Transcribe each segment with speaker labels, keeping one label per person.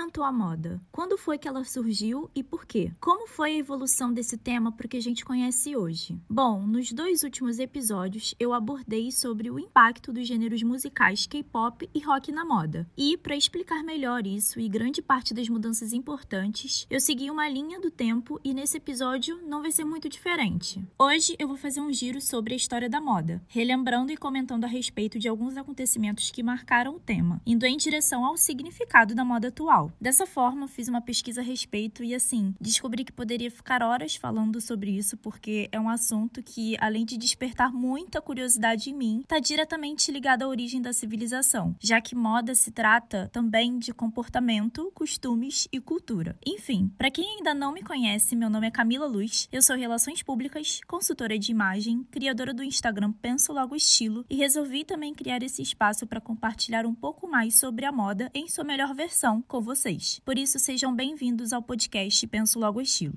Speaker 1: inventou a moda? Quando foi que ela surgiu e por quê? Como foi a evolução desse tema para o que a gente conhece hoje? Bom, nos dois últimos episódios eu abordei sobre o impacto dos gêneros musicais K-pop e rock na moda. E para explicar melhor isso e grande parte das mudanças importantes, eu segui uma linha do tempo e nesse episódio não vai ser muito diferente. Hoje eu vou fazer um giro sobre a história da moda, relembrando e comentando a respeito de alguns acontecimentos que marcaram o tema, indo em direção ao significado da moda atual. Dessa forma, fiz uma pesquisa a respeito e assim, descobri que poderia ficar horas falando sobre isso porque é um assunto que, além de despertar muita curiosidade em mim, está diretamente ligado à origem da civilização, já que moda se trata também de comportamento, costumes e cultura. Enfim, para quem ainda não me conhece, meu nome é Camila Luz, eu sou Relações Públicas, consultora de imagem, criadora do Instagram Penso Logo Estilo e resolvi também criar esse espaço para compartilhar um pouco mais sobre a moda em sua melhor versão com vocês. Por isso, sejam bem-vindos ao podcast Penso Logo Estilo.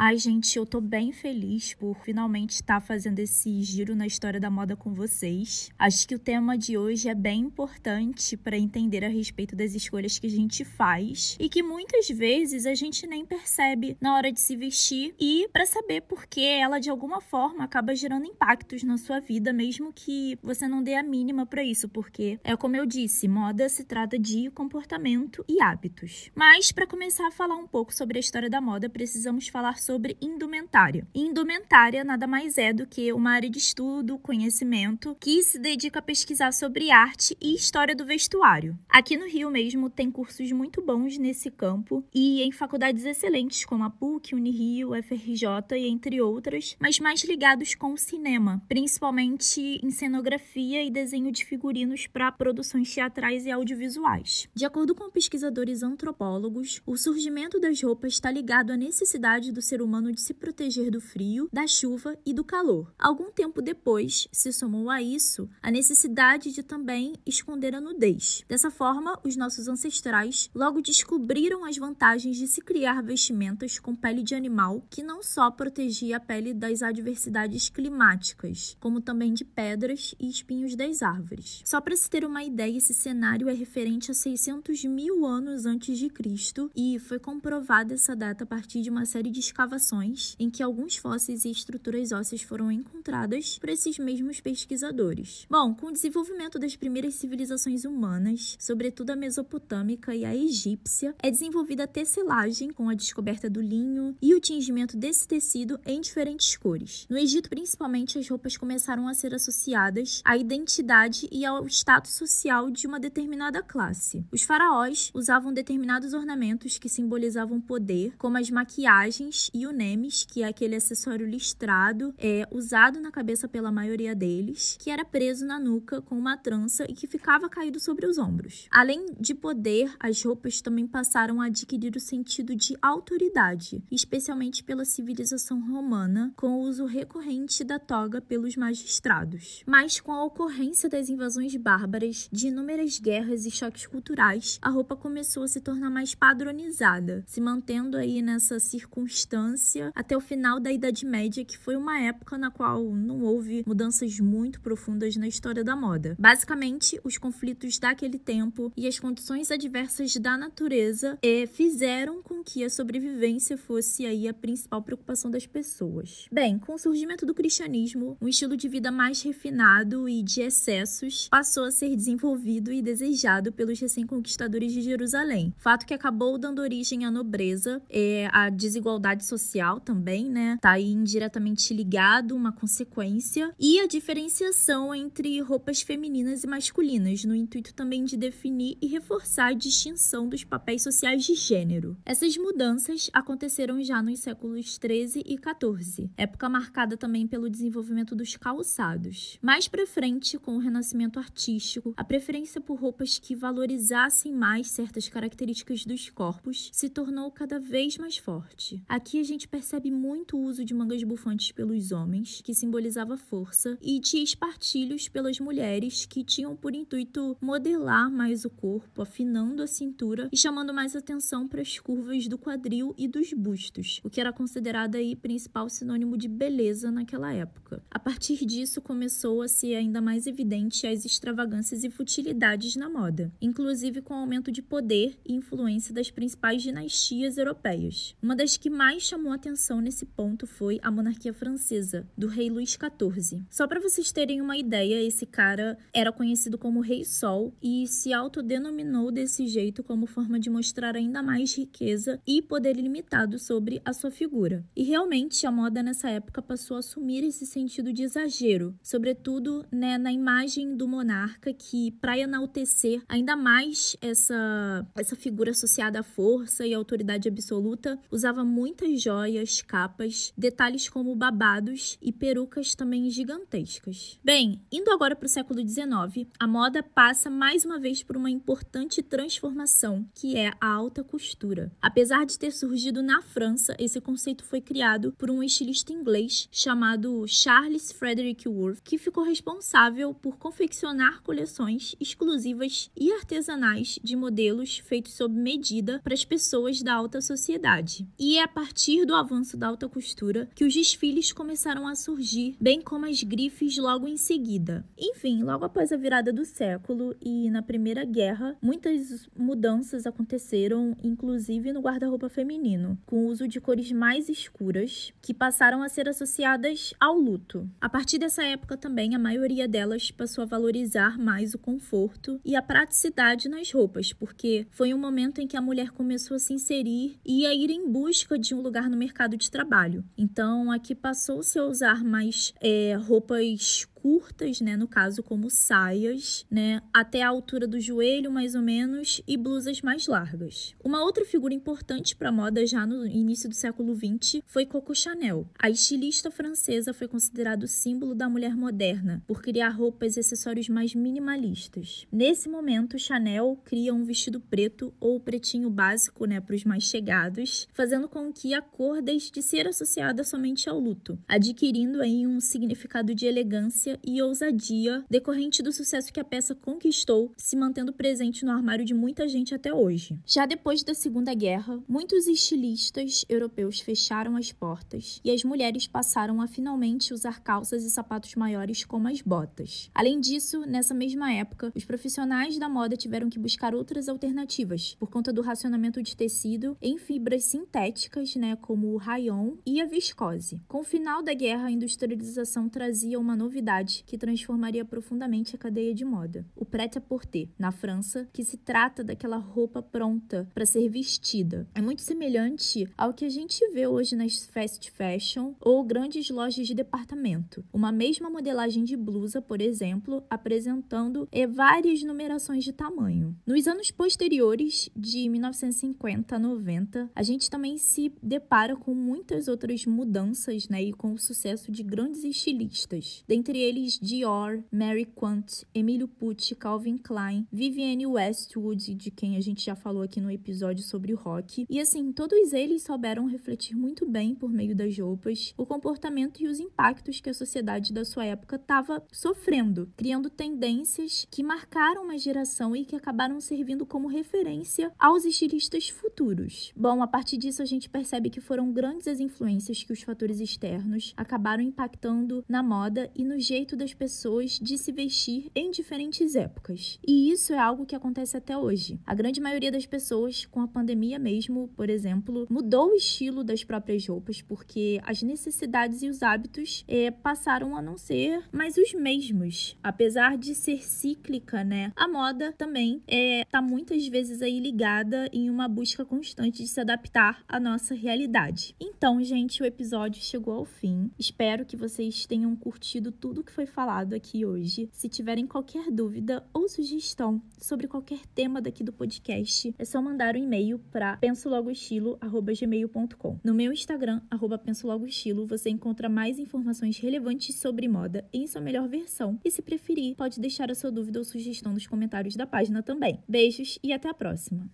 Speaker 1: Ai, gente, eu tô bem feliz por finalmente estar fazendo esse giro na história da moda com vocês. Acho que o tema de hoje é bem importante para entender a respeito das escolhas que a gente faz e que muitas vezes a gente nem percebe na hora de se vestir e para saber por que ela de alguma forma acaba gerando impactos na sua vida, mesmo que você não dê a mínima para isso, porque é como eu disse, moda se trata de comportamento e hábitos. Mas para começar a falar um pouco sobre a história da moda, precisamos falar sobre indumentária. Indumentária nada mais é do que uma área de estudo, conhecimento, que se dedica a pesquisar sobre arte e história do vestuário. Aqui no Rio mesmo tem cursos muito bons nesse campo e em faculdades excelentes como a PUC, Unirio, FRJ e entre outras, mas mais ligados com o cinema, principalmente em cenografia e desenho de figurinos para produções teatrais e audiovisuais. De acordo com pesquisadores antropólogos, o surgimento das roupas está ligado à necessidade do ser ser humano de se proteger do frio, da chuva e do calor. Algum tempo depois, se somou a isso a necessidade de também esconder a nudez. Dessa forma, os nossos ancestrais logo descobriram as vantagens de se criar vestimentas com pele de animal que não só protegia a pele das adversidades climáticas, como também de pedras e espinhos das árvores. Só para se ter uma ideia, esse cenário é referente a 600 mil anos antes de Cristo e foi comprovada essa data a partir de uma série de escavações escavações em que alguns fósseis e estruturas ósseas foram encontradas por esses mesmos pesquisadores. Bom, com o desenvolvimento das primeiras civilizações humanas, sobretudo a mesopotâmica e a egípcia, é desenvolvida a tecelagem com a descoberta do linho e o tingimento desse tecido em diferentes cores. No Egito, principalmente, as roupas começaram a ser associadas à identidade e ao status social de uma determinada classe. Os faraós usavam determinados ornamentos que simbolizavam poder, como as maquiagens e o nemes, que é aquele acessório listrado, é usado na cabeça pela maioria deles, que era preso na nuca com uma trança e que ficava caído sobre os ombros. Além de poder, as roupas também passaram a adquirir o sentido de autoridade, especialmente pela civilização romana, com o uso recorrente da toga pelos magistrados. Mas com a ocorrência das invasões bárbaras, de inúmeras guerras e choques culturais, a roupa começou a se tornar mais padronizada, se mantendo aí nessa circunstância até o final da Idade Média, que foi uma época na qual não houve mudanças muito profundas na história da moda. Basicamente, os conflitos daquele tempo e as condições adversas da natureza eh, fizeram com que a sobrevivência fosse aí a principal preocupação das pessoas. Bem, com o surgimento do cristianismo, um estilo de vida mais refinado e de excessos passou a ser desenvolvido e desejado pelos recém-conquistadores de Jerusalém, fato que acabou dando origem à nobreza, eh, à desigualdade social também, né? Tá aí indiretamente ligado, uma consequência. E a diferenciação entre roupas femininas e masculinas, no intuito também de definir e reforçar a distinção dos papéis sociais de gênero. Essas mudanças aconteceram já nos séculos 13 e 14, época marcada também pelo desenvolvimento dos calçados. Mais para frente, com o renascimento artístico, a preferência por roupas que valorizassem mais certas características dos corpos se tornou cada vez mais forte. Aqui a gente percebe muito o uso de mangas bufantes pelos homens, que simbolizava força, e de espartilhos pelas mulheres, que tinham por intuito modelar mais o corpo, afinando a cintura e chamando mais atenção para as curvas do quadril e dos bustos, o que era considerado aí principal sinônimo de beleza naquela época. A partir disso começou a ser ainda mais evidente as extravagâncias e futilidades na moda, inclusive com o aumento de poder e influência das principais dinastias europeias. Uma das que mais chamou atenção nesse ponto foi a monarquia francesa, do rei Luís XIV. Só para vocês terem uma ideia, esse cara era conhecido como Rei Sol e se autodenominou desse jeito como forma de mostrar ainda mais riqueza e poder ilimitado sobre a sua figura. E realmente a moda nessa época passou a assumir esse sentido de exagero, sobretudo né, na imagem do monarca que, para enaltecer ainda mais essa, essa figura associada à força e autoridade absoluta, usava muitas joias, capas, detalhes como babados e perucas também gigantescas. Bem, indo agora para o século XIX, a moda passa mais uma vez por uma importante transformação, que é a alta costura. Apesar de ter surgido na França, esse conceito foi criado por um estilista inglês chamado Charles Frederick Worth, que ficou responsável por confeccionar coleções exclusivas e artesanais de modelos feitos sob medida para as pessoas da alta sociedade. E é a partir do avanço da alta costura que os desfiles começaram a surgir, bem como as grifes logo em seguida. Enfim, logo após a virada do século e na Primeira Guerra, muitas mudanças aconteceram, inclusive no guarda-roupa feminino, com o uso de cores mais escuras, que passaram a ser associadas ao luto. A partir dessa época também, a maioria delas passou a valorizar mais o conforto e a praticidade nas roupas, porque foi um momento em que a mulher começou a se inserir e a ir em busca de um lugar no mercado de trabalho. Então, aqui passou-se a usar mais é, roupas curtas, né, no caso como saias, né, até a altura do joelho mais ou menos e blusas mais largas. Uma outra figura importante para a moda já no início do século XX foi Coco Chanel. A estilista francesa foi considerada o símbolo da mulher moderna por criar roupas e acessórios mais minimalistas. Nesse momento, Chanel cria um vestido preto ou pretinho básico, né, para os mais chegados, fazendo com que a cor deixe de ser associada somente ao luto, adquirindo aí um significado de elegância e ousadia decorrente do sucesso que a peça conquistou, se mantendo presente no armário de muita gente até hoje. Já depois da Segunda Guerra, muitos estilistas europeus fecharam as portas e as mulheres passaram a finalmente usar calças e sapatos maiores como as botas. Além disso, nessa mesma época, os profissionais da moda tiveram que buscar outras alternativas por conta do racionamento de tecido em fibras sintéticas, né, como o rayon e a viscose. Com o final da guerra, a industrialização trazia uma novidade que transformaria profundamente a cadeia de moda. O prêt-à-porter, na França, que se trata daquela roupa pronta para ser vestida. É muito semelhante ao que a gente vê hoje nas fast fashion ou grandes lojas de departamento. Uma mesma modelagem de blusa, por exemplo, apresentando é, várias numerações de tamanho. Nos anos posteriores, de 1950 a 90, a gente também se depara com muitas outras mudanças né, e com o sucesso de grandes estilistas. Dentre eles Dior, Mary Quant, Emilio Pucci, Calvin Klein, Vivienne Westwood, de quem a gente já falou aqui no episódio sobre o rock. E assim, todos eles souberam refletir muito bem por meio das roupas o comportamento e os impactos que a sociedade da sua época estava sofrendo, criando tendências que marcaram uma geração e que acabaram servindo como referência aos estilistas futuros. Bom, a partir disso a gente percebe que foram grandes as influências que os fatores externos acabaram impactando na moda e no jeito jeito das pessoas de se vestir em diferentes épocas. E isso é algo que acontece até hoje. A grande maioria das pessoas, com a pandemia mesmo, por exemplo, mudou o estilo das próprias roupas porque as necessidades e os hábitos é, passaram a não ser mais os mesmos. Apesar de ser cíclica, né? A moda também é, muitas vezes aí ligada em uma busca constante de se adaptar à nossa realidade. Então, gente, o episódio chegou ao fim. Espero que vocês tenham curtido tudo que foi falado aqui hoje. Se tiverem qualquer dúvida ou sugestão sobre qualquer tema daqui do podcast, é só mandar um e-mail para pensologostilo@gmail.com. No meu Instagram @pensologostilo você encontra mais informações relevantes sobre moda em sua melhor versão. E se preferir, pode deixar a sua dúvida ou sugestão nos comentários da página também. Beijos e até a próxima.